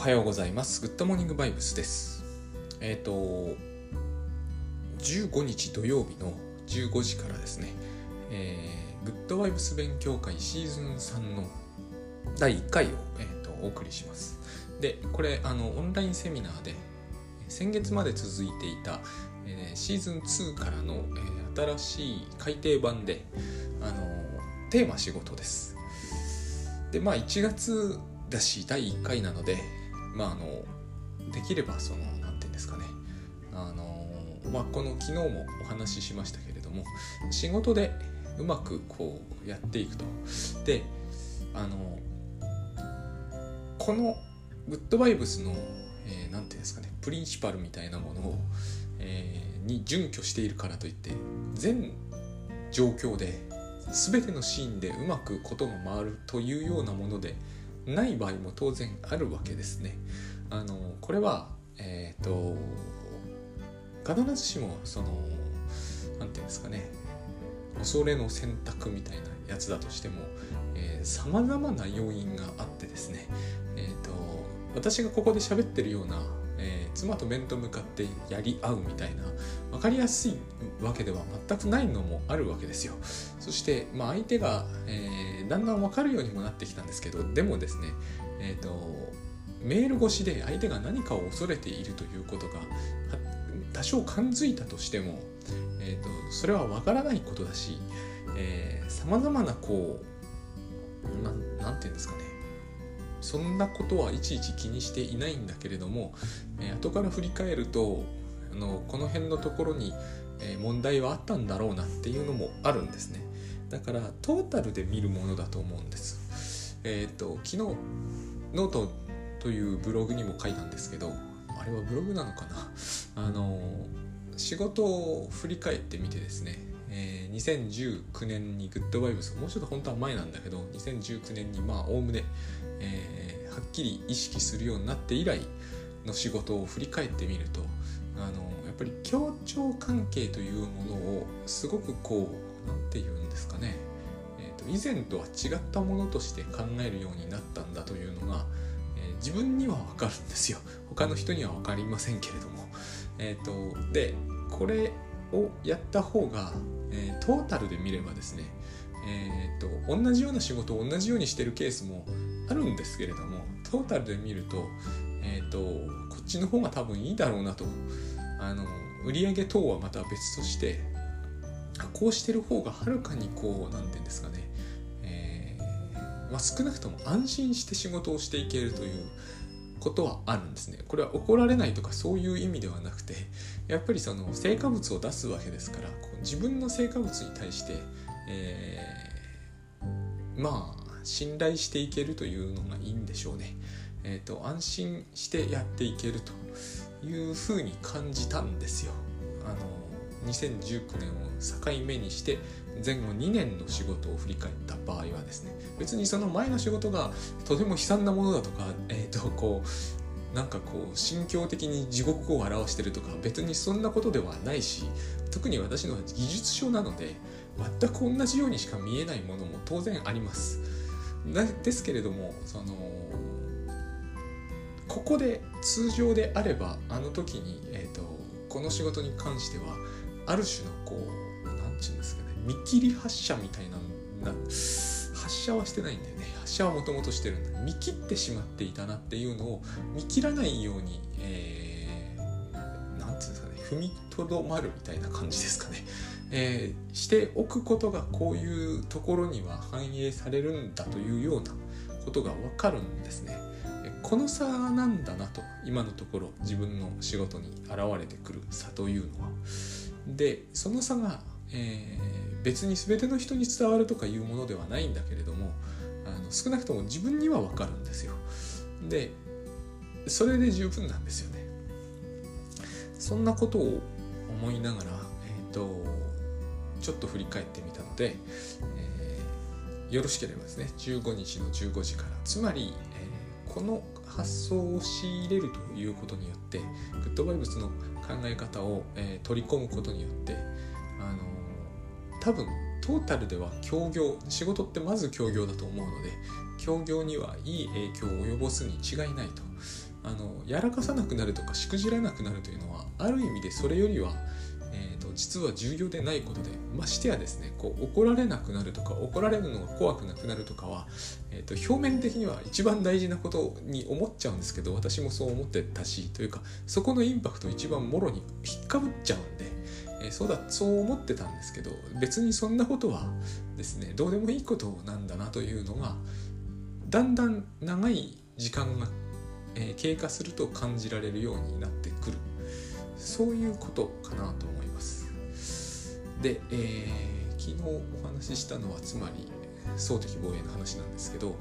おはようございます。グッドモーニングバイブスです。えっ、ー、と、15日土曜日の15時からですね、えー、グッドバイブス勉強会シーズン3の第1回を、えーと、お送りします。で、これ、あの、オンラインセミナーで、先月まで続いていた、えー、シーズン2からの、えー、新しい改訂版で、あの、テーマ仕事です。で、まあ1月だし第1回なのでまああのできればその何て言うんですかね。あのまあこの昨日もお話ししましたけれども仕事でうまくこうやっていくと。であのこのグッドバイブスの何、えー、て言うんですかねプリンシパルみたいなものを、えー、に準拠しているからといって全状況で全てのシーンでうまくことが回るというようなものでない場合も当然あるわけですね。あのこれは、えっ、ー、と必ずしもその何て言うんですかね恐れの選択みたいなやつだとしてもさまざまな要因があってですね、えーと私がここで喋ってるようなえー、妻と面と向かってやり合うみたいな分かりやすいわけでは全くないのもあるわけですよそして、まあ、相手が、えー、だんだん分かるようにもなってきたんですけどでもですねえっ、ー、とメール越しで相手が何かを恐れているということが多少感づいたとしても、えーと、それは分からないことだしさまざまなこう何て言うんですかねそんなことはいちいち気にしていないんだけれども、えー、後から振り返るとあのこの辺のところに、問題はあったんだろうなっていうのもあるんですね。だからトータルで見るものだと思うんです。えっ、ー、と昨日ノートというブログにも書いたんですけどあれはブログなのかな？あの仕事を振り返ってみてですねえー、2019年にグッドバイブスもうちょっと本当は前なんだけど2019年にまあおおむねえー、はっきり意識するようになって以来の仕事を振り返ってみるとあのやっぱり協調関係というものをすごくこう何て言うんですかね、えーと、以前とは違ったものとして考えるようになったんだというのが、えー、自分には分かるんですよ。他の人には分かりませんけれども。えーと、でこれをやった方が、えー、トータルで見ればですねえーと、と同じような仕事を同じようにしてるケースもあるんですけれどもトータルで見ると,、えーと、こっちの方が多分いいだろうなと。あの売上等はまた別としてこうしてる方がはるかにこう何て言うんですかね、えー、まあ、少なくとも安心して仕事をしていけるということはあるんですね。これは怒られないとかそういう意味ではなくてやっぱりその成果物を出すわけですからこう自分の成果物に対して、えー、まあ信頼していけるというのがいいんでしょうね。えーと、安心してやっていけるというふうに感じたんですよ。あの2019年を境目にして前後2年の仕事を振り返った場合はですね別にその前の仕事がとても悲惨なものだとか、えーとこうなんかこう心境的に地獄を表してるとか別にそんなことではないし特に私のは技術書なので全く同じようにしか見えないものも当然あります。ですけれどもそのここで通常であればあの時に、えーと、この仕事に関してはある種のこう何て言うんですかね見切り発車みたいな発射はしてないんだよね発射はもともとしてるんだ見切ってしまっていたなっていうのを見切らないように、えー、て言うんですかね踏みとどまるみたいな感じですかね えー、しておくことがこういうところには反映されるんだというようなことがわかるんですね。この差なんだなと今のところ自分の仕事に現れてくる差というのは。でその差が、えー、別に全ての人に伝わるとかいうものではないんだけれどもあの少なくとも自分にはわかるんですよ。でそれで十分なんですよね。そんなことを思いながら、えっ、ー、とちょっと振り返ってみたので、えー、よろしければですね15日の15時からつまり、えー、この発想を仕入れるということによってグッドバイブスの考え方を、えー、取り込むことによってあの多分トータルでは協業仕事ってまず協業だと思うので協業にはいい影響を及ぼすに違いないと。あのやらかさなくなるとかしくじらなくなるというのはある意味でそれよりは、と、実は重要でないことでましてやですねこう怒られなくなるとか怒られるのが怖くなくなるとかは、えーと、表面的には一番大事なことに思っちゃうんですけど私もそう思ってたしというかそこのインパクト一番もろに引っかぶっちゃうんで。えー、そうだそう思ってたんですけど別にそんなことはですねどうでもいいことなんだなというのがだんだん長い時間がえ、経過すると感じられるようになってくるそういうことかなと思いますで、えー、昨日お話ししたのはつまり総的防衛の話なんですけど、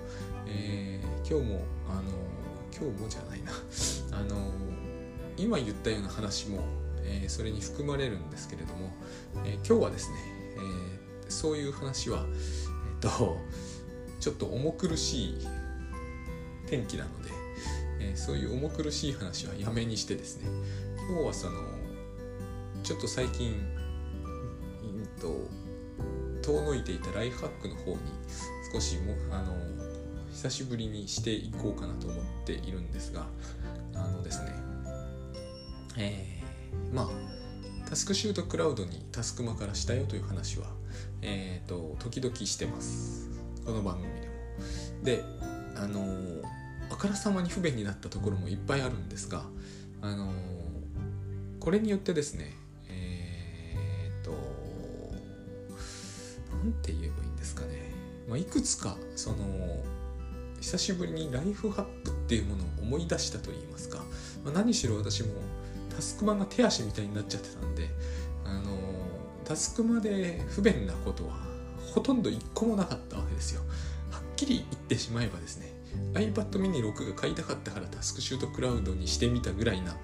えー、今日もあの今日もじゃないな。あの今言ったような話も、えー、それに含まれるんですけれども、えー、今日はですね、えー、そういう話は、えっとちょっと重苦しい天気なので、えー、そういう重苦しい話はやめにしてですね今日はそのちょっと最近と遠のいていたライフハックの方に少しもあの久しぶりにしていこうかなと思っているんですがあのですねえー、まあタスクシュートクラウドにタスクマからしたよという話は、えーと、時々してます。この番組でも。であのあからさまに不便になったところもいっぱいあるんですが、あの、これによってですねて言えばいいんですかね、まあ、いくつかその久しぶりにライフハックっていうものを思い出したと言いますか、まあ、何しろ私もタスクマが手足みたいになっちゃってたんで、あの、タスクマで不便なことはほとんど一個もなかったわけですよ。はっきり言ってしまえばですね iPad mini 6が買いたかったからタスクシュートクラウドにしてみたぐらいな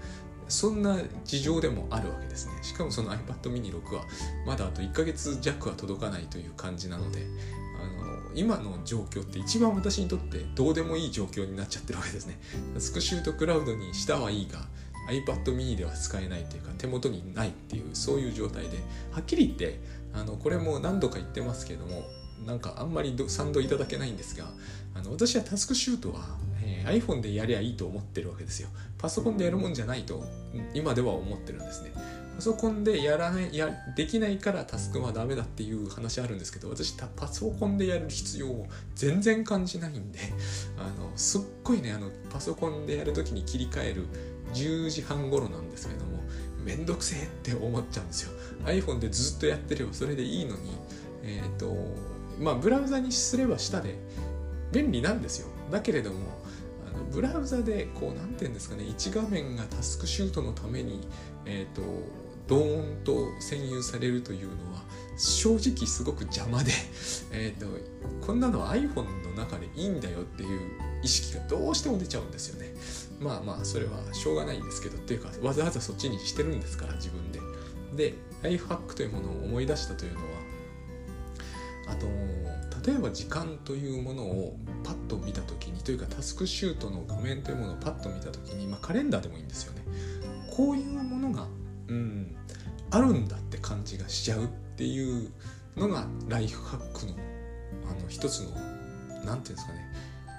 そんな事情でもあるわけですね。しかもその iPad mini 6はまだあと1ヶ月弱は届かないという感じなのであの今の状況って一番私にとってどうでもいい状況になっちゃってるわけですね。スクシュートクラウドにしたはいいが iPad mini では使えないというか手元にないっていうそういう状態ではっきり言ってあのこれも何度か言ってますけどもなんかあんまり賛同いただけないんですがあの私はタスクシュートは、えー、iPhone でやりゃいいと思ってるわけですよ。パソコンでやるもんじゃないと今では思ってるんですね。パソコンでやらないやできないからタスクはダメだっていう話あるんですけど私パソコンでやる必要を全然感じないんで あのすっごいねあのパソコンでやるときに切り替える10時半頃なんですけどもめんどくせえって思っちゃうんですよ。iPhone でずっとやってればそれでいいのにえっ、ー、とまあブラウザにすれば下で便利なんですよ。だけれどもブラウザでこう何て言うんですかね1画面がタスクシュートのためにえっ、ー、とドーンと占有されるというのは正直すごく邪魔で、えーと、こんなの iPhone の中でいいんだよっていう意識がどうしても出ちゃうんですよね。まあまあそれはしょうがないんですけどっていうかわざわざそっちにしてるんですから自分で。でライフハックというものを思い出したというのはあと例えば時間というものをパッと見た時にというかタスクシュートの画面というものをパッと見た時に、まあ、カレンダーでもいいんですよね。こういうものが、うん、あるんだって感じがしちゃうっていうのがライフハックのあの一つの何て言うんですかね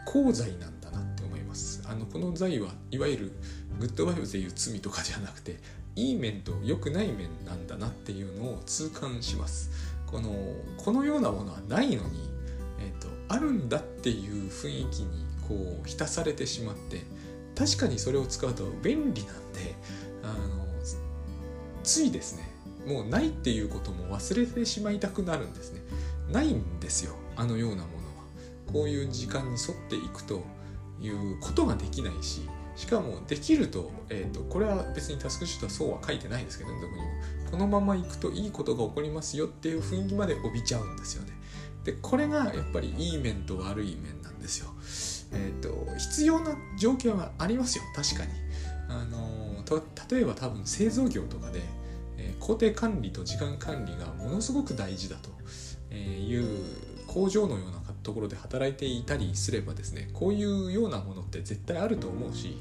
功罪なんだなって思います。あのこの罪はいわゆるグッドバイブでいう罪とかじゃなくていい面と良くない面なんだなっていうのを痛感します。このこのようなものはないのに、えーと、あるんだっていう雰囲気にこう浸されてしまって確かにそれを使うと便利なんであのついですねもうないっていうことも忘れてしまいたくなるんですね。ないんですよあのようなものは。こういう時間に沿っていくということができないししかもできると,、えーと、これは別にタスクシュートはそうは書いてないですけど、ね、どこにも。このまま行くといいことが起こりますよっていう雰囲気まで帯びちゃうんですよね。でこれがやっぱりいい面と悪い面なんですよ。えっ、ー、と必要な状況はありますよ。確かに。あの例えば多分製造業とかで、えー、工程管理と時間管理がものすごく大事だという工場のようなところで働いていたりすればですねこういうようなものって絶対あると思うし、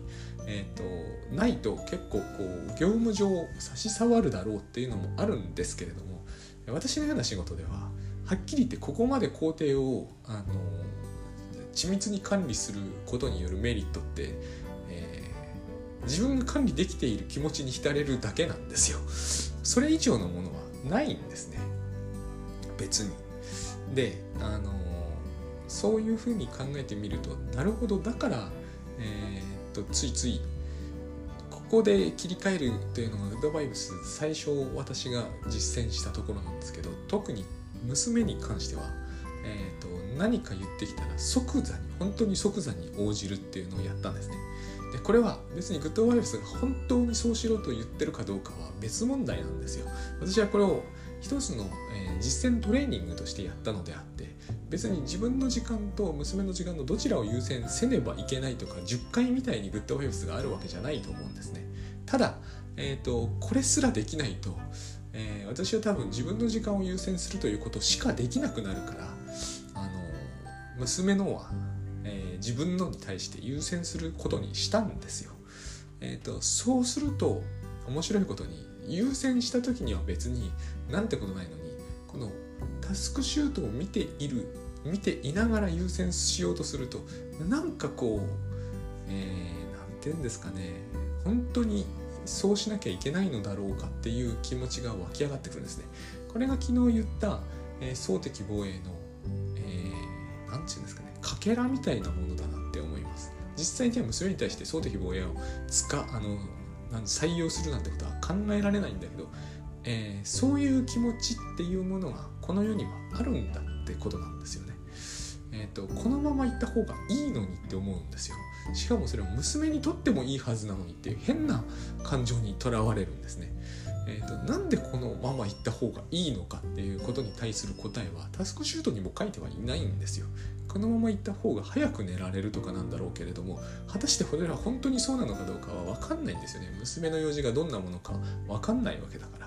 えーと、ないと結構こう業務上差し障るだろうっていうのもあるんですけれども私のような仕事でははっきり言ってここまで工程をあの緻密に管理することによるメリットって、え自分が管理できている気持ちに浸れるだけなんですよ。それ以上のものはないんですね。別に。であのそういうふうに考えてみるとなるほどだからえー、とついついここで切り替えるというのがグッドバイブス最初私が実践したところなんですけど特に娘に関しては、えーと、何か言ってきたら即座に本当に即座に応じるっていうのをやったんですね。でこれは別にグッドバイブスが本当にそうしろと言ってるかどうかは別問題なんですよ。私はこれを一つの、えー、実践トレーニングとしてやったのであって別に自分の時間と娘の時間のどちらを優先せねばいけないとか10回みたいにグッドバイブスがあるわけじゃないと思うんですね。ただ、えーと、これすらできないと、えー、私は多分自分の時間を優先するということしかできなくなるからあの娘のは、えー、自分のに対して優先することにしたんですよ。えーと、そうすると面白いことに優先した時には別になんてことないのにこのタスクシュートを見ている見ていながら優先しようとするとなんかこうえー、て言うんですかね本当にそうしなきゃいけないのだろうかっていう気持ちが湧き上がってくるんですね。これが昨日言った、えー、総的防衛の、えー、なんて言うんですかねかけらみたいなものだなって思います。実際には娘に対して総的防衛を使あの採用するなんてことは考えられないんだけど、えー、そういう気持ちっていうものがこの世にはあるんだってことなんですよね。えーと、このまま行った方がいいのにって思うんですよ。しかもそれは娘にとってもいいはずなのにっていう変な感情にとらわれるんですね。えーと、なんでこのまま行った方がいいのかっていうことに対する答えはタスクシュートにも書いてはいないんですよ。このまま行った方が早く寝られるとかなんだろうけれども果たしてこれは本当にそうなのかどうかは分かんないんですよね。娘の用事がどんなものか分かんないわけだから。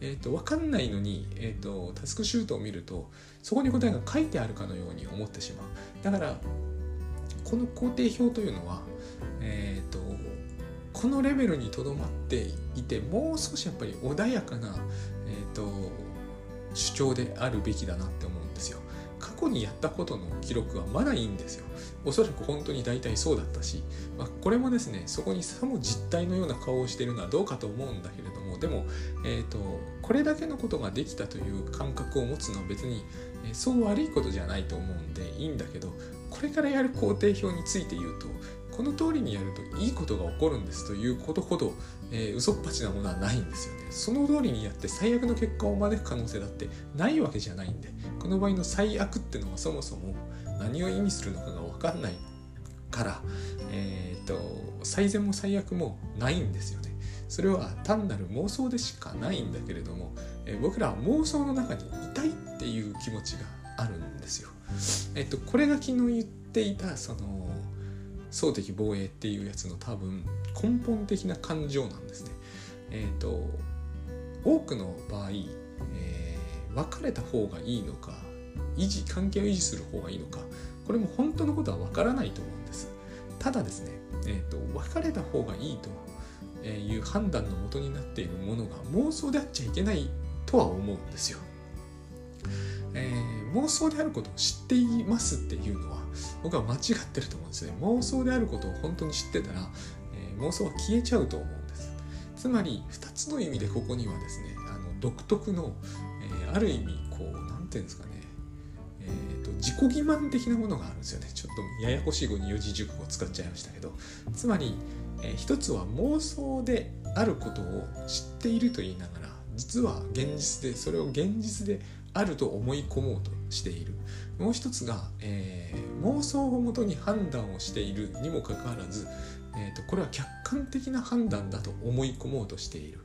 えーと、分かんないのに、えーと、タスクシュートを見るとそこに答えが書いてあるかのように思ってしまうだからこの工程表というのは、えーと、このレベルにとどまっていてもう少しやっぱり穏やかな、えー、と主張であるべきだなって思うんですよ。過去にやったことの記録はまだいいんですよ。おそらく本当に大体そうだったし、まあ、これもですねそこにさも実体のような顔をしているのはどうかと思うんだけれどもでも、えーと、これだけのことができたという感覚を持つのは別に、そう悪いことじゃないと思うんでいいんだけどこれからやる工程表について言うとこの通りにやるといいことが起こるんですということほど、えー、嘘っぱちなものはないんですよね。その通りにやって最悪の結果を招く可能性だってないわけじゃないんでこの場合の最悪ってのはそもそも何を意味するのかが分かんないから、えーと、最善も最悪もないんですよね。それは単なる妄想でしかないんだけれども、え、僕らは妄想の中にいたいっていう気持ちがあるんですよ。えっと、これが昨日言っていたその総的防衛っていうやつの多分根本的な感情なんですね。えっと多くの場合、えー、別れた方がいいのか維持関係を維持する方がいいのかこれも本当のことは分からないと思うんです。ただですね、えーと、別れた方がいいという判断のもとになっているものが妄想であっちゃいけないとは思うんですよ。えー、妄想であることを知っていますっていうのは僕は間違ってると思うんですね。妄想であることを本当に知ってたら、えー、妄想は消えちゃうと思うんです。つまり2つの意味でここにはですねあの独特の、えー、ある意味こう何て言うんですかねえーと、自己欺瞞的なものがあるんですよねちょっとややこしい語に四字熟語を使っちゃいましたけどつまり、えー、一つは妄想であることを知っていると言いながら実は現実でそれを現実であると思い込もうとしている。もう一つが、えー、妄想をもとに判断をしているにもかかわらず、えーと、これは客観的な判断だと思い込もうとしている。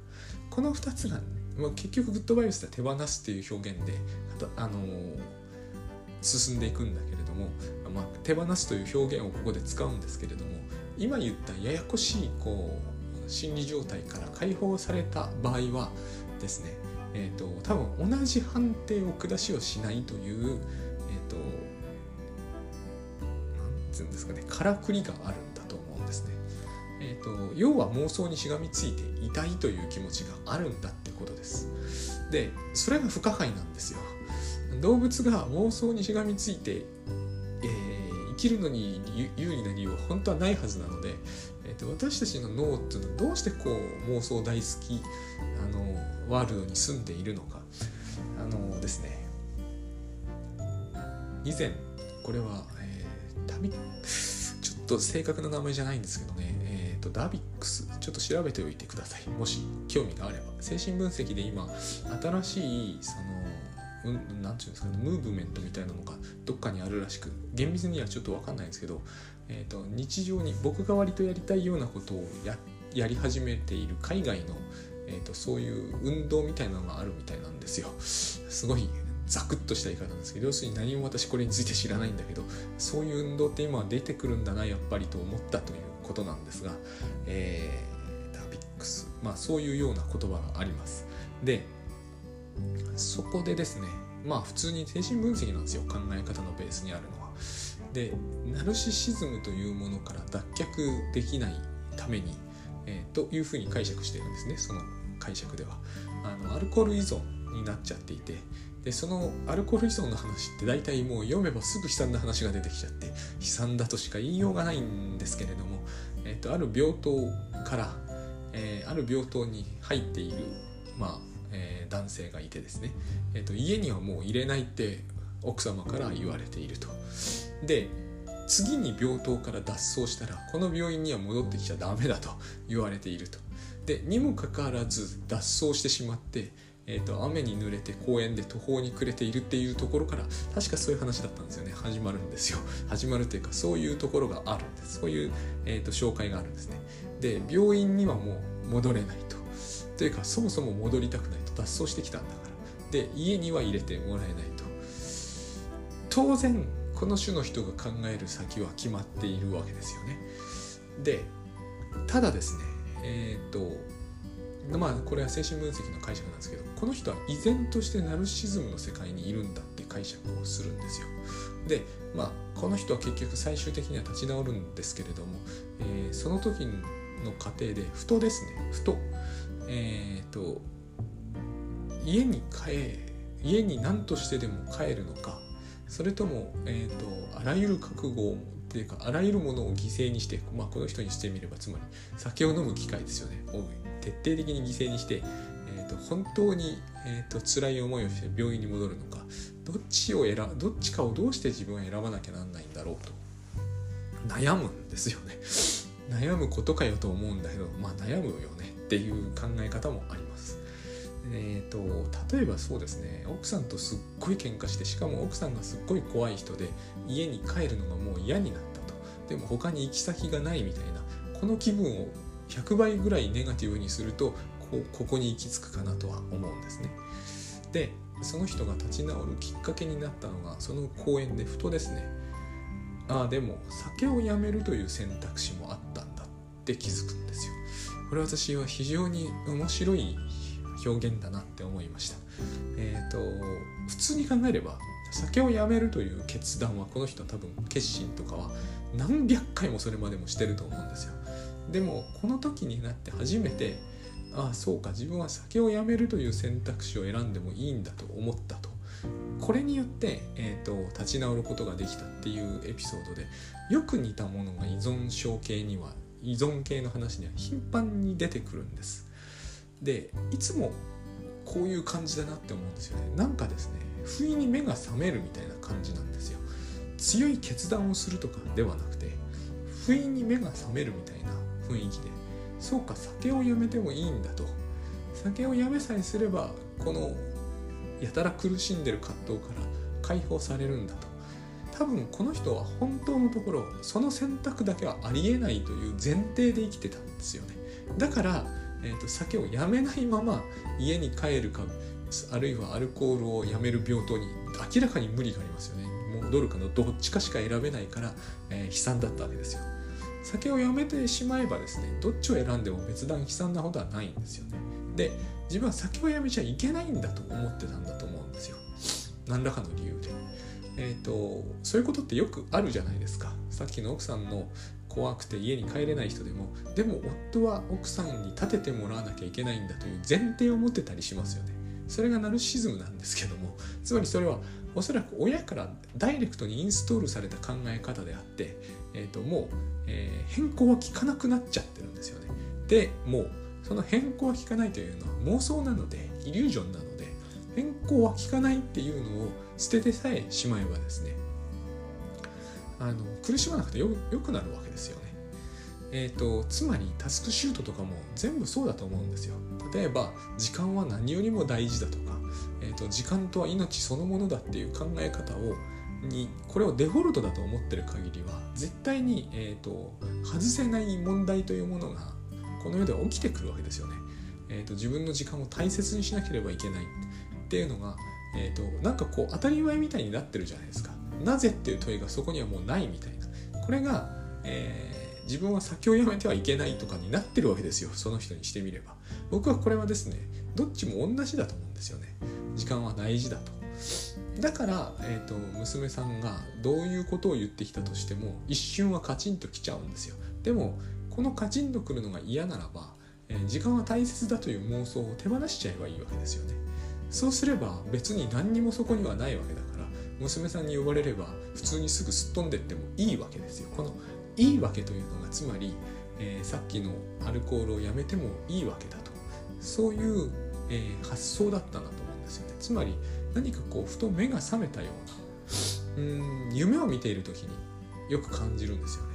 この2つが、まあ、結局グッドバイブスでは手放すっていう表現であとあのー、進んでいくんだけれども、まあ、手放すという表現をここで使うんですけれども今言ったややこしいこう心理状態から解放された場合はですねえーと、多分同じ判定を下しをしないという、えーと、なんていうんですかねからくりがあるんだと思うんですね。えーと、要は妄想にしがみついていたいという気持ちがあるんだってことです。でそれが不可解なんですよ。動物が妄想にしがみついて、きるのに有利な理由は本当はないはずなので、えーと、私たちの脳っていうのはどうしてこう妄想大好きあのワールドに住んでいるのかあのですね。以前これは、えー、旅ちょっと正確な名前じゃないんですけどね、えーと、ダビックスちょっと調べておいてください。もし興味があれば。精神分析で今新しいそのうん、て言うんですかねムーブメントみたいなのがどっかにあるらしく厳密にはちょっと分かんないんですけど、えーと、日常に僕が割とやりたいようなことをやり始めている海外の、えーと、そういう運動みたいなのがあるみたいなんですよ。すごいザクッとした言い方なんですけど要するに何も私これについて知らないんだけどそういう運動って今は出てくるんだなやっぱりと思ったということなんですが、えー、ダビックスまあそういうような言葉があります。でそこでですねまあ普通に精神分析なんですよ考え方のベースにあるのは。でナルシシズムというものから脱却できないために、えー、というふうに解釈してるんですねその解釈では。あのアルコール依存になっちゃっていてでそのアルコール依存の話って大体もう読めばすぐ悲惨な話が出てきちゃって悲惨だとしか言いようがないんですけれども、えー、とある病棟から、えー、ある病棟に入っているまあえー、男性がいてですね、えーと、家にはもう入れないって奥様から言われていると。で次に病棟から脱走したらこの病院には戻ってきちゃダメだと言われていると。でにもかかわらず脱走してしまって、えーと、雨に濡れて公園で途方に暮れているっていうところから確かそういう話だったんですよね。始まるんですよ。始まるというかそういうところがあるんです。そういう、えーと紹介があるんですね。で病院にはもう戻れないと。というかそもそも戻りたくない。脱走してきたんだから。で家には入れてもらえないと。当然この種の人が考える先は決まっているわけですよね。でただですねえっ、とまあこれは精神分析の解釈なんですけどこの人は依然としてナルシズムの世界にいるんだって解釈をするんですよ。でまあこの人は結局最終的には立ち直るんですけれども、えー、その時の過程でふとですねふとえっ、と家に帰家に何としてでも帰るのかそれとも、えーと、あらゆる覚悟をっていうかあらゆるものを犠牲にして、まあ、この人にしてみればつまり酒を飲む機会ですよねを徹底的に犠牲にして、えーと、本当に、えーと、辛い思いをして病院に戻るのかどっちを選どっちかをどうして自分は選ばなきゃなんないんだろうと悩むんですよね 悩むことかよと思うんだけどまあ悩むよねっていう考え方もあります。えーと、例えばそうですね奥さんとすっごい喧嘩してしかも奥さんがすっごい怖い人で家に帰るのがもう嫌になったと。でも他に行き先がないみたいなこの気分を100倍ぐらいネガティブにするとこここに行き着くかなとは思うんですね。でその人が立ち直るきっかけになったのがその公園でふとですねああでも酒をやめるという選択肢もあったんだって気づくんですよ。これ私は非常に面白い表現だなって思いました。えっ、ー、と普通に考えれば酒をやめるという決断はこの人は多分決心とかは何百回もそれまでもしてると思うんですよ。でもこの時になって初めてああそうか自分は酒をやめるという選択肢を選んでもいいんだと思ったと。これによって、えーと、立ち直ることができたっていうエピソードでよく似たものが依存症系には依存系の話には頻繁に出てくるんですでいつもこういう感じだなって思うんですよね。なんかですね不意に目が覚めるみたいな感じなんですよ。強い決断をするとかではなくて不意に目が覚めるみたいな雰囲気で。そうか酒をやめてもいいんだと。酒をやめさえすればこのやたら苦しんでる葛藤から解放されるんだと。多分この人は本当のところその選択だけはありえないという前提で生きてたんですよね。だから、えーと、酒をやめないまま家に帰るかあるいはアルコールをやめる病棟に明らかに無理がありますよね。戻るかのどっちかしか選べないから、えー、悲惨だったわけですよ。酒をやめてしまえばですねどっちを選んでも別段悲惨なことはないんですよね。で自分は酒をやめちゃいけないんだと思ってたんだと思うんですよ。何らかの理由で。えーと、そういうことってよくあるじゃないですか。さっきの奥さんの怖くて家に帰れない人でもでも夫は奥さんに立ててもらわなきゃいけないんだという前提を持ってたりしますよねそれがナルシズムなんですけどもつまりそれはおそらく親からダイレクトにインストールされた考え方であって、えー、ともう、えー、変更は効かなくなっちゃってるんですよね。でもうその変更は効かないというのは妄想なのでイリュージョンなので変更は効かないっていうのを捨ててさえしまえばですねあの苦しまなくてよくなるわけですよね。えーと、つまりタスクシュートとかも全部そうだと思うんですよ。例えば時間は何よりも大事だとか、えーと、時間とは命そのものだっていう考え方をにこれをデフォルトだと思ってる限りは絶対に、えーと、外せない問題というものがこの世では起きてくるわけですよね。えー、と自分の時間を大切にしなければいけないっていうのが、えー、となんかこう当たり前みたいになってるじゃないですか。なぜっていう問いがそこにはもうないみたいな。これが、えー自分は酒をやめてはいけないとかになってるわけですよ。その人にしてみれば。僕はこれはですねどっちも同じだと思うんですよね。時間は大事だと。だから、えーと、娘さんがどういうことを言ってきたとしても一瞬はカチンときちゃうんですよ。でもこのカチンとくるのが嫌ならば、えー、時間は大切だという妄想を手放しちゃえばいいわけですよね。そうすれば別に何にもそこにはないわけだから。娘さんに呼ばれれば普通にすぐすっ飛んでってもいいわけですよ。このいいわけというのがつまり、えー、さっきのアルコールをやめてもいいわけだと。そういう、えー、発想だったんだと思うんですよね。つまり何かこうふと目が覚めたようなうん夢を見ている時によく感じるんですよね。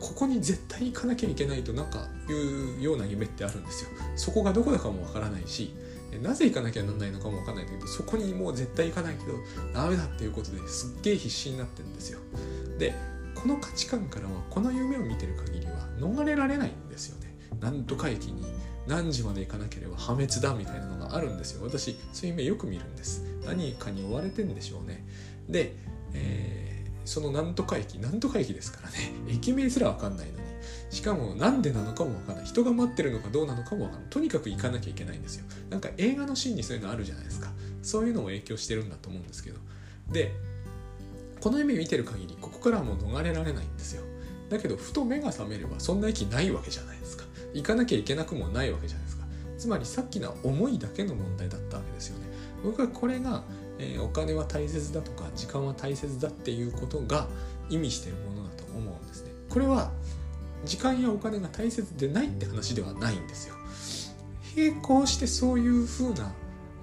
ここに絶対行かなきゃいけないとなんかいうような夢ってあるんですよ。そこがどこだかもわからないしなぜ行かなきゃなんないのかもわかんないんだけどそこにもう絶対行かないけどダメだっていうことですっげえ必死になってるんですよ。でこの価値観からはこの夢を見てる限りは逃れられないんですよね。なんとか駅に何時まで行かなければ破滅だみたいなのがあるんですよ。私そういう夢よく見るんです。何かに追われてんでしょうね。で、えー、そのなんとか駅なんとか駅ですからね。駅名すらわかんないのに。しかもなんでなのかもわかんない。人が待ってるのかどうなのかもわかんない。とにかく行かなきゃいけないんですよ。なんか映画のシーンにそういうのあるじゃないですか。そういうのも影響してるんだと思うんですけど。でこの夢見てる限りここからはもう逃れられないんですよ。だけどふと目が覚めればそんな駅ないわけじゃないですか。行かなきゃいけなくもないわけじゃないですか。つまりさっきの思いだけの問題だったわけですよね。僕はこれが、えー、お金は大切だとか時間は大切だっていうことが意味してるものだと思うんですね。これは時間やお金が大切でないって話ではないんですよ。並行してそういう風な、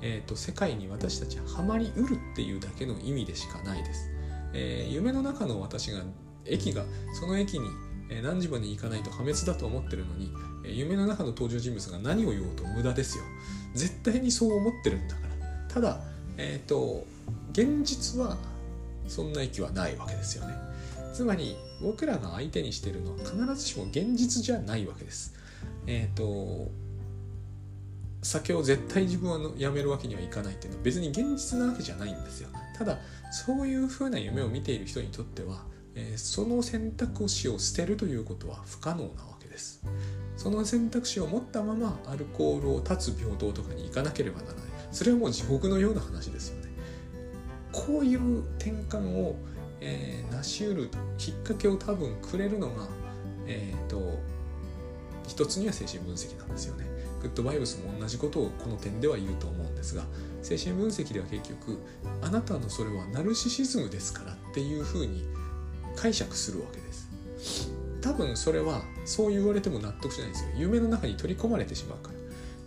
えーと、世界に私たちはハマりうるっていうだけの意味でしかないです。えー、夢の中の私が駅がその駅に何時まで行かないと破滅だと思ってるのに夢の中の登場人物が何を言おうと無駄ですよ。絶対にそう思ってるんだから。ただえっ、ー、と現実はそんな駅はないわけですよね。つまり僕らが相手にしてるのは必ずしも現実じゃないわけです。えっ、ー、と酒を絶対自分はやめるわけにはいかないっていうのは別に現実なわけじゃないんですよ。ただそういうふうな夢を見ている人にとっては、えー、その選択肢を捨てるということは不可能なわけです。その選択肢を持ったままアルコールを断つ平等とかに行かなければならない。それはもう地獄のような話ですよね。こういう転換を、えー、成し得るきっかけを多分くれるのがえ、ー、と一つには精神分析なんですよね。グッドバイブスも同じことをこの点では言うと思うんですが精神分析では結局あなたのそれはナルシシズムですからっていうふうに解釈するわけです。多分それはそう言われても納得しないんですよ。夢の中に取り込まれてしまうから。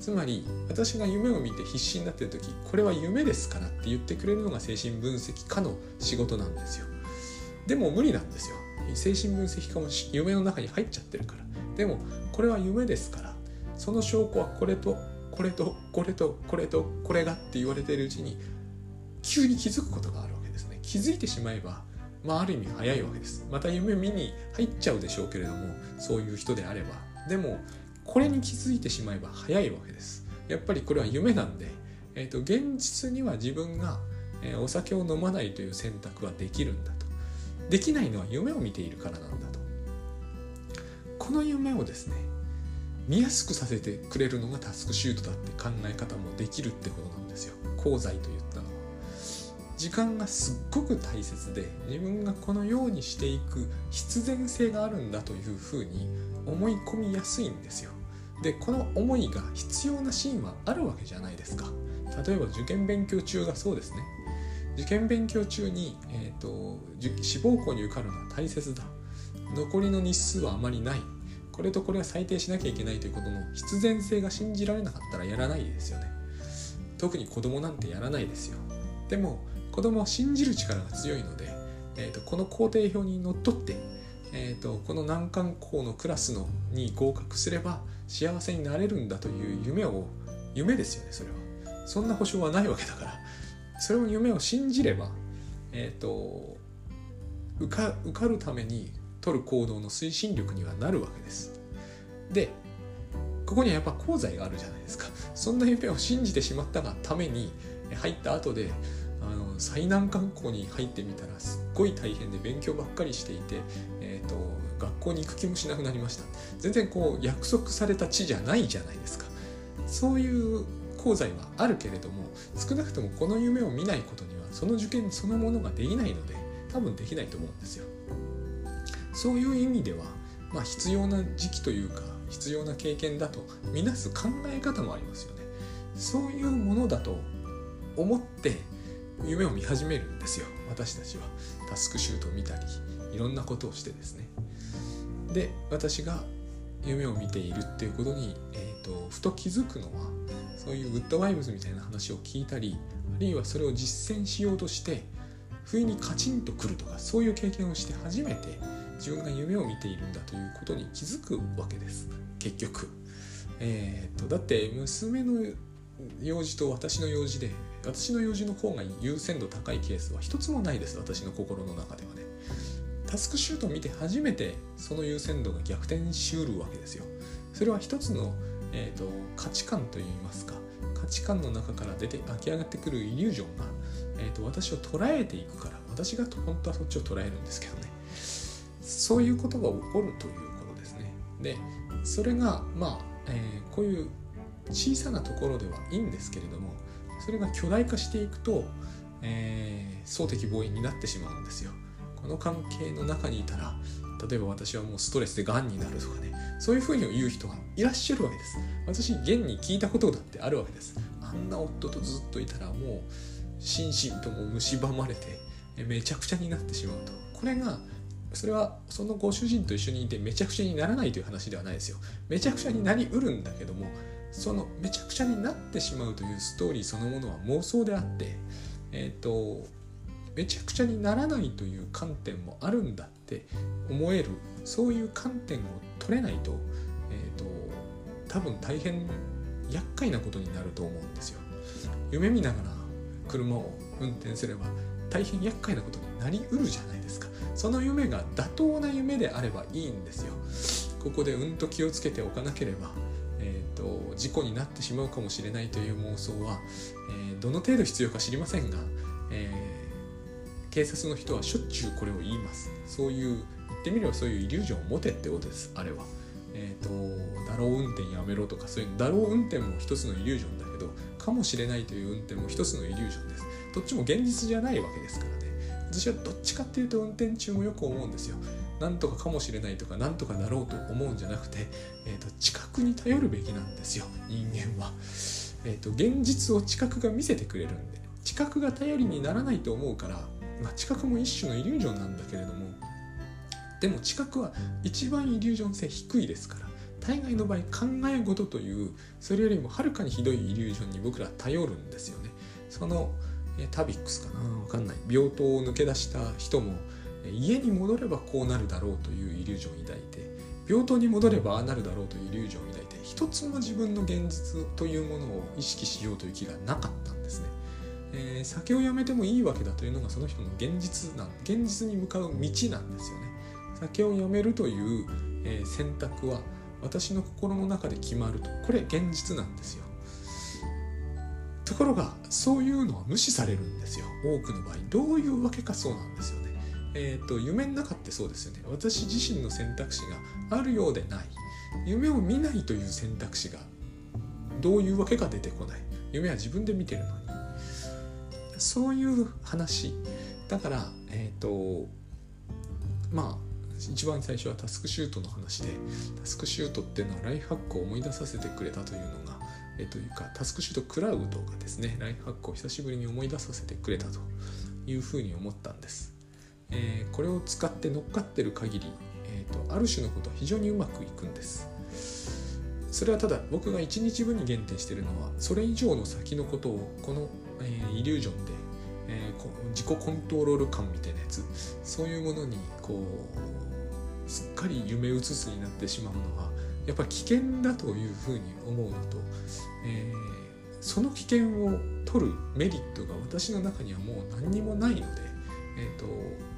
つまり私が夢を見て必死になってる時これは夢ですからって言ってくれるのが精神分析家の仕事なんですよ。でも無理なんですよ。精神分析家も夢の中に入っちゃってるから。でもこれは夢ですから。その証拠はこれとこれとこれとこれとこれがって言われているうちに急に気づくことがあるわけですね。気づいてしまえばまあある意味早いわけです。また夢見に入っちゃうでしょうけれどもそういう人であれば。でもこれに気づいてしまえば早いわけです。やっぱりこれは夢なんで、えーと、現実には自分が、え、お酒を飲まないという選択はできるんだできないのは夢を見ているからなんだと。この夢をですね見やすくさせてくれるのがタスクシュートだって考え方もできるってことなんですよ。功罪と言ったのは。時間がすっごく大切で自分がこのようにしていく必然性があるんだというふうに思い込みやすいんですよ。でこの思いが必要なシーンはあるわけじゃないですか。例えば受験勉強中がそうですね。受験勉強中に、えーと、志望校に受かるのは大切だ。残りの日数はあまりない。これとこれは最低しなきゃいけないということの必然性が信じられなかったらやらないですよね。特に子供なんてやらないですよ。でも子供は信じる力が強いので、えーと、この工程表にのっとって、えーとこの難関校のクラスのに合格すれば幸せになれるんだという夢を夢ですよねそれは。そんな保証はないわけだから。それを夢を信じれば、えーと、受か受かるために取る行動の推進力にはなるわけです。でここにはやっぱ功罪があるじゃないですか。そんな夢を信じてしまったがために入った後であの最難関校に入ってみたらすっごい大変で勉強ばっかりしていて、えーと、と学校に行く気もしなくなりました全然こう約束された地じゃないじゃないですかそういう功罪はあるけれども少なくともこの夢を見ないことにはその受験そのものができないので多分できないと思うんですよ。そういう意味では、まあ、必要な時期というか必要な経験だとみなす考え方もありますよね。そういうものだと思って夢を見始めるんですよ私たちは。タスクシュートを見たりいろんなことをしてですね。で私が夢を見ているっていうことに、えとふと気づくのはそういうグッドバイブスみたいな話を聞いたりあるいはそれを実践しようとして不意にカチンとくるとかそういう経験をして初めて自分が夢を見ているんだということに気づくわけです結局。えーと、だって娘の用事と私の用事で私の用事の方が優先度高いケースは一つもないです私の心の中ではね。タスクシュートを見て初めてその優先度が逆転しうるわけですよ。それは一つのえーと、価値観といいますか価値観の中から出て湧き上がってくるイリュージョンが、えーと、私を捉えていくから私が本当はそっちを捉えるんですけどね。そういうことが起こるということですね。でそれがまあ、えー、こういう小さなところではいいんですけれどもそれが巨大化していくと、えー、相敵防衛になってしまうんですよ。この関係の中にいたら例えば私はもうストレスでがんになるとかね。そういうふうに言う人がいらっしゃるわけです。私現に聞いたことだってあるわけです。あんな夫とずっといたらもう心身とも蝕まれてめちゃくちゃになってしまうと。これがそれはそのご主人と一緒にいてめちゃくちゃにならないという話ではないですよ。めちゃくちゃになりうるんだけどもそのめちゃくちゃになってしまうというストーリーそのものは妄想であってえっ、ー、とめちゃくちゃにならないという観点もあるんだって思えるそういう観点を取れないと,、えーと、多分大変厄介なことになると思うんですよ。夢見ながら車を運転すれば大変厄介なことになりうるじゃないですか。その夢が妥当な夢であればいいんですよ。ここでうんと気をつけておかなければ、えーと、事故になってしまうかもしれないという妄想は、えー、どの程度必要か知りませんが、えー、警察の人はしょっちゅうこれを言います。そういう言ってみればそういうイリュージョンを持てってことですあれは。えっ、ー、とだろう運転やめろとかそういうだろう運転も一つのイリュージョンだけどかもしれないという運転も一つのイリュージョンですどっちも現実じゃないわけですからね私はどっちかっていうと運転中もよく思うんですよなんとかかもしれないとかなんとかだろうと思うんじゃなくて、えーと、知覚に頼るべきなんですよ人間は、えーと、現実を知覚が見せてくれるんで知覚が頼りにならないと思うから、まあ、知覚も一種のイリュージョンなんだけれどもでも知覚は一番イリュージョン性低いですから大概の場合考え事というそれよりもはるかにひどいイリュージョンに僕ら頼るんですよね。そのタビックスかな？わかんない。病棟を抜け出した人も家に戻ればこうなるだろうというイリュージョンを抱いて病棟に戻ればああなるだろうというイリュージョンを抱いて一つも自分の現実というものを意識しようという気がなかったんですね、えー、酒をやめてもいいわけだというのがその人の現実なん現実に向かう道なんですよね。酒をやめるという、えー、選択は私の心の中で決まると。これ現実なんですよ。ところがそういうのは無視されるんですよ。多くの場合。どういうわけかそうなんですよね。えっ、ー、と夢の中ってそうですよね。私自身の選択肢があるようでない。夢を見ないという選択肢がどういうわけか出てこない。夢は自分で見てるのに。そういう話。だからえっ、ー、とまあ一番最初はタスクシュートの話でタスクシュートっていうのはライフハックを思い出させてくれたというのが、えというかタスクシュートクラウドがですね。ライフハックを久しぶりに思い出させてくれたというふうに思ったんです、えー、これを使って乗っかってる限り、えーと、ある種のことは非常にうまくいくんです。それはただ僕が1日分に限定してるのはそれ以上の先のことをこの、えー、イリュージョンで、えー、自己コントロール感みたいなやつ。そういうものにこうすっかり夢うつつになってしまうのはやっぱ危険だというふうに思うのと、えー、その危険を取るメリットが私の中にはもう何にもないので、えーと、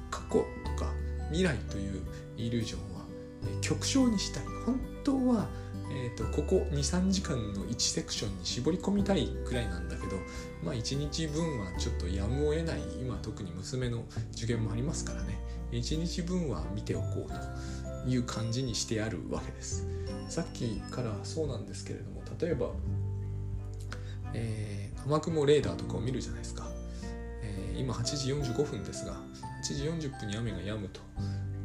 過去とか未来というイリュージョンは、えー、極小にしたい。本当は、えーと、ここ23時間の1セクションに絞り込みたいくらいなんだけどまあ1日分はちょっとやむを得ない今特に娘の受験もありますからね。1日分は見ておこうという感じにしてあるわけです。さっきからそうなんですけれども例えば、えー、雨雲レーダーとかを見るじゃないですか、えー、今8時45分ですが8時40分に雨が止むと。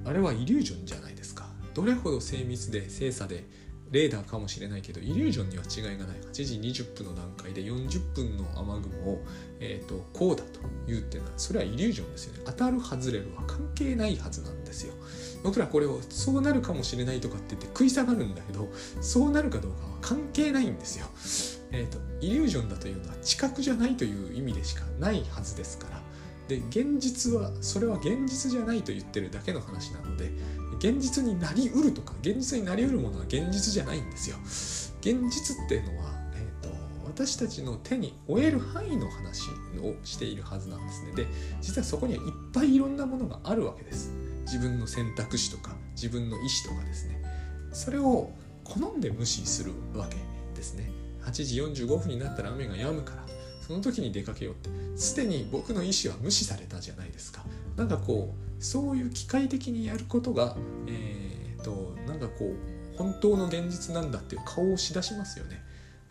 あれはイリュージョンじゃないですか。どれほど精密で精査でレーダーかもしれないけどイリュージョンには違いがない。8時20分の段階で40分の雨雲を、えーと、こうだと言うっていうのはそれはイリュージョンですよね。当たる外れるは関係ないはずなんですよ。僕らこれをそうなるかもしれないとかって言って食い下がるんだけどそうなるかどうかは関係ないんですよ、えーと、イリュージョンだというのは知覚じゃないという意味でしかないはずですから。で現実はそれは現実じゃないと言ってるだけの話なので現実になりうるとか現実になりうるものは現実じゃないんですよ。現実っていうのは、えーと、私たちの手に負える範囲の話をしているはずなんですね。で実はそこにはいっぱいいろんなものがあるわけです。自分の選択肢とか自分の意思とかですね。それを好んで無視するわけですね。8時45分になったら雨が止むからその時に出かけようってすでに僕の意思は無視されたじゃないですかなんかこうそういう機械的にやることが、えーと、なんかこう本当の現実なんだっていう顔をしだしますよね。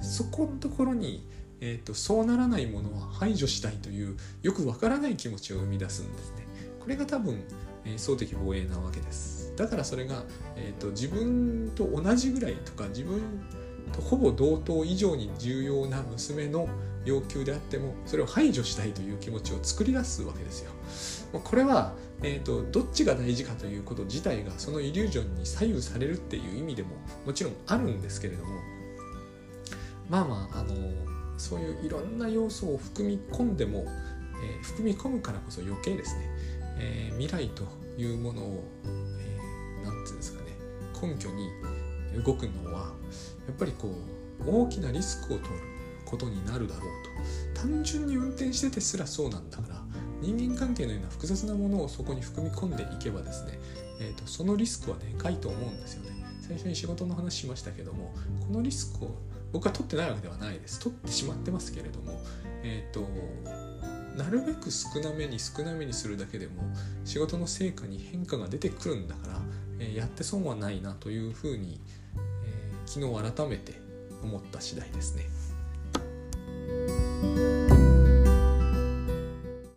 そこのところに、えーと、そうならないものは排除したいというよくわからない気持ちを生み出すんですね。これが多分、えー、総的防衛なわけです。だからそれが、えーと自分と同じぐらいとか自分とほぼ同等以上に重要な娘の要求であってもそれを排除したいという気持ちを作り出すわけですよ。これは、えーと、どっちが大事かということ自体がそのイリュージョンに左右されるっていう意味でももちろんあるんですけれどもまあまああのそういういろんな要素を含み込んでも、えー、含み込むからこそ余計ですね、えー、未来というものを何、えー、て言うんですかね根拠に動くのはやっぱりこう大きなリスクを取ることになるだろうと。単純に運転しててすらそうなんだから人間関係のような複雑なものをそこに含み込んでいけばですね、えーと、そのリスクはでかいと思うんですよね。最初に仕事の話しましたけどもこのリスクを僕は取ってないわけではないです。取ってしまってますけれどもえっ、ー、となるべく少なめに少なめにするだけでも仕事の成果に変化が出てくるんだから、えー、やって損はないなというふうに、えー、昨日改めて思った次第ですね。thank you